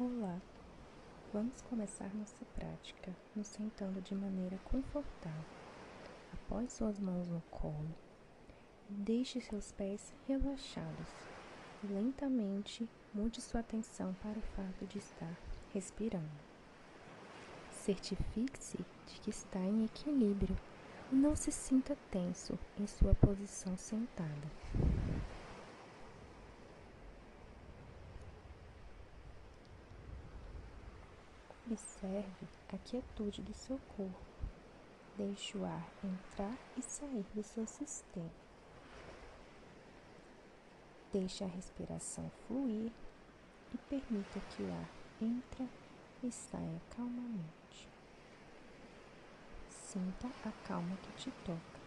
Olá! Vamos começar nossa prática nos sentando de maneira confortável. Após suas mãos no colo, deixe seus pés relaxados lentamente mude sua atenção para o fato de estar respirando. Certifique-se de que está em equilíbrio e não se sinta tenso em sua posição sentada. Observe a quietude do seu corpo. Deixe o ar entrar e sair do seu sistema. Deixe a respiração fluir e permita que o ar entre e saia calmamente. Sinta a calma que te toca.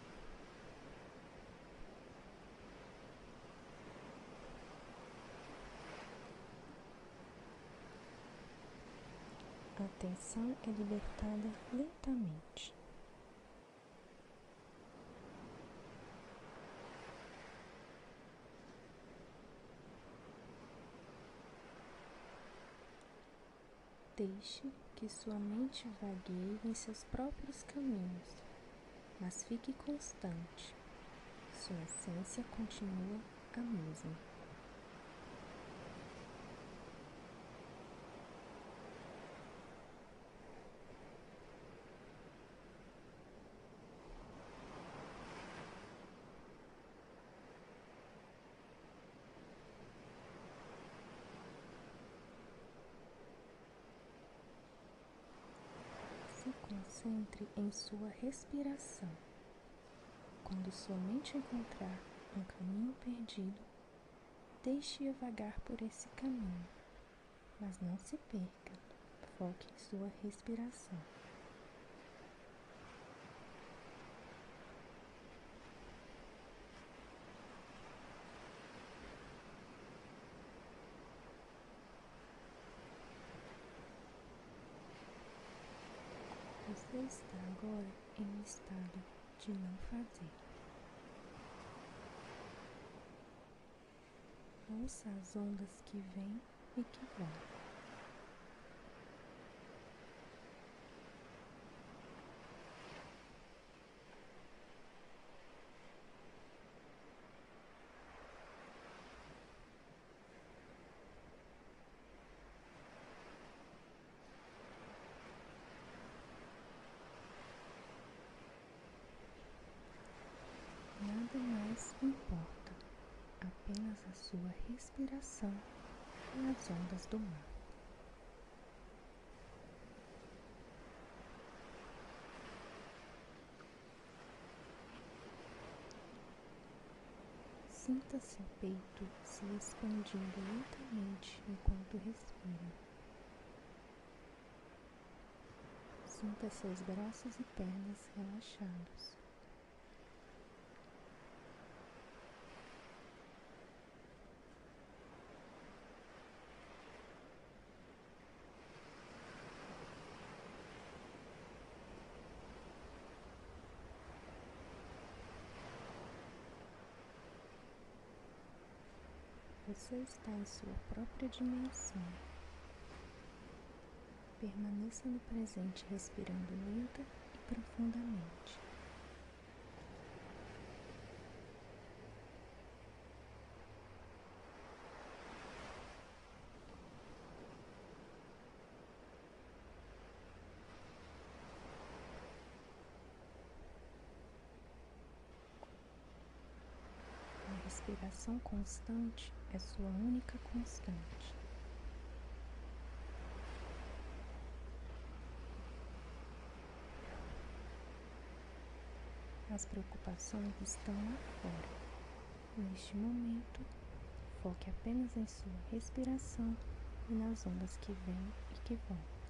A tensão é libertada lentamente. Deixe que sua mente vagueie em seus próprios caminhos, mas fique constante. Sua essência continua a mesma. Concentre em sua respiração. Quando sua mente encontrar um caminho perdido, deixe-a vagar por esse caminho, mas não se perca. Foque em sua respiração. Você está agora em estado de não fazer. Ouça as ondas que vêm e que vão. mais importa apenas a sua respiração e as ondas do mar. Sinta seu peito se expandindo lentamente enquanto respira. Sinta seus braços e pernas relaxados. Você está em sua própria dimensão. Permaneça no presente respirando lenta e profundamente. respiração constante é sua única constante. As preocupações estão lá fora. Neste momento, foque apenas em sua respiração e nas ondas que vêm e que vão.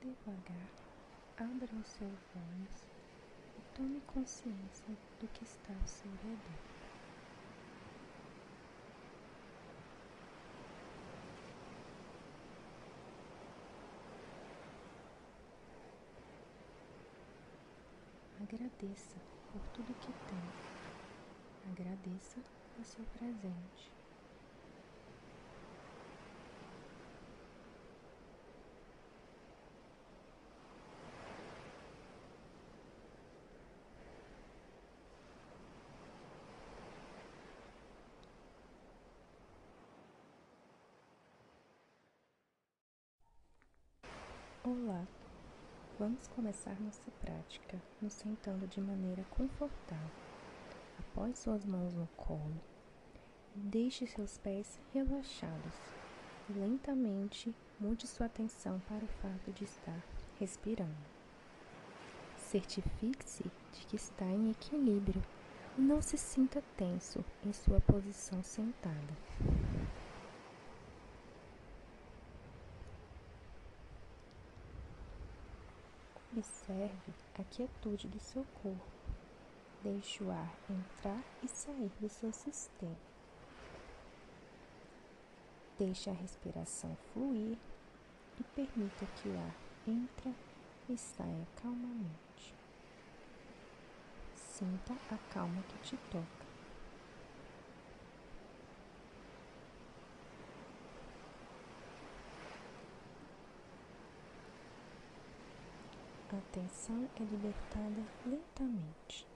Devagar, abra os seus olhos e tome consciência do que está ao seu redor. Agradeça por tudo que tem. Agradeça o seu presente. Olá! Vamos começar nossa prática nos sentando de maneira confortável. Apoie suas mãos no colo e deixe seus pés relaxados. Lentamente mude sua atenção para o fato de estar respirando. Certifique-se de que está em equilíbrio e não se sinta tenso em sua posição sentada. Observe a quietude do seu corpo. Deixe o ar entrar e sair do seu sistema. Deixe a respiração fluir e permita que o ar entre e saia calmamente. Sinta a calma que te toca. A tensão é libertada lentamente.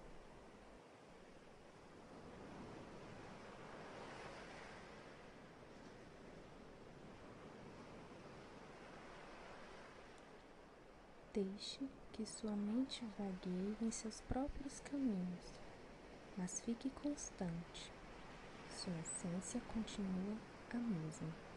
Deixe que sua mente vagueie em seus próprios caminhos, mas fique constante. Sua essência continua a mesma.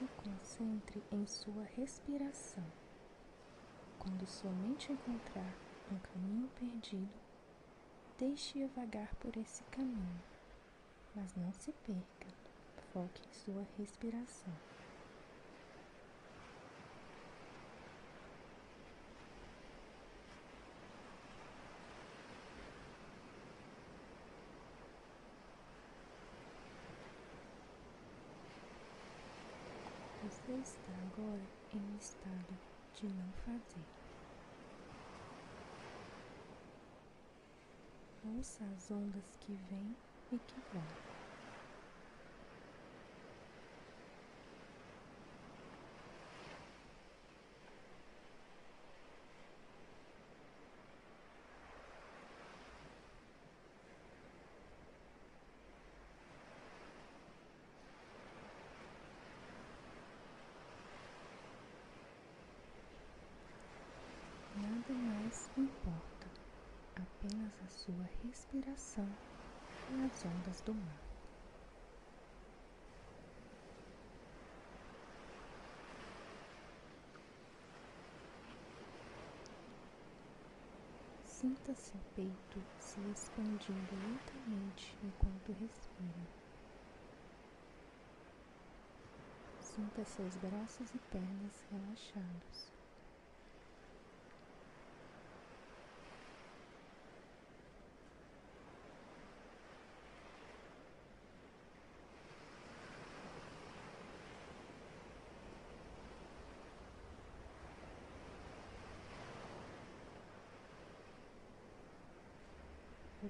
Se concentre em sua respiração. Quando sua mente encontrar um caminho perdido, deixe-a vagar por esse caminho, mas não se perca. Foque em sua respiração. Você está agora em estado de não fazer. Ouça as ondas que vêm e que vão. Nada mais importa, apenas a sua respiração e as ondas do mar. Sinta seu peito se expandindo lentamente enquanto respira. Sinta seus braços e pernas relaxados.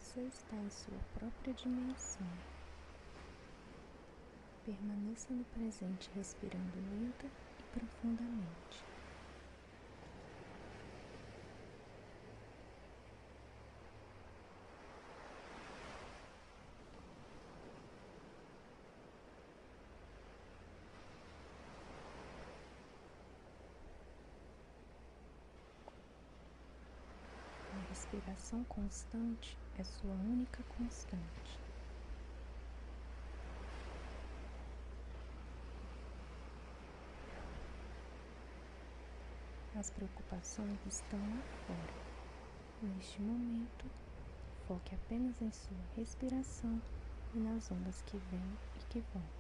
Você está em sua própria dimensão. Permaneça no presente respirando lenta e profundamente. respiração constante é sua única constante. As preocupações estão lá fora. Neste momento, foque apenas em sua respiração e nas ondas que vêm e que vão.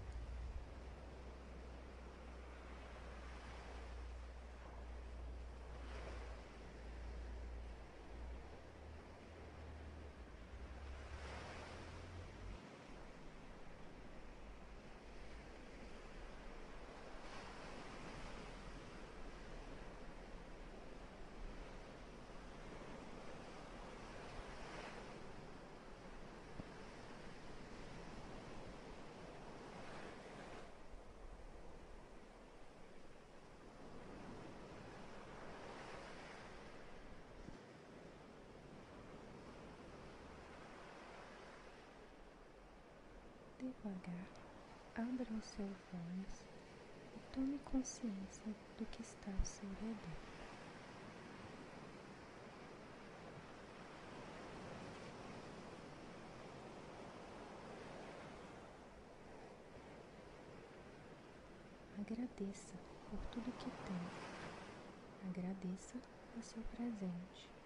Devagar, abra os seus olhos e tome consciência do que está ao seu redor. Agradeça por tudo que tem. Agradeça o seu presente.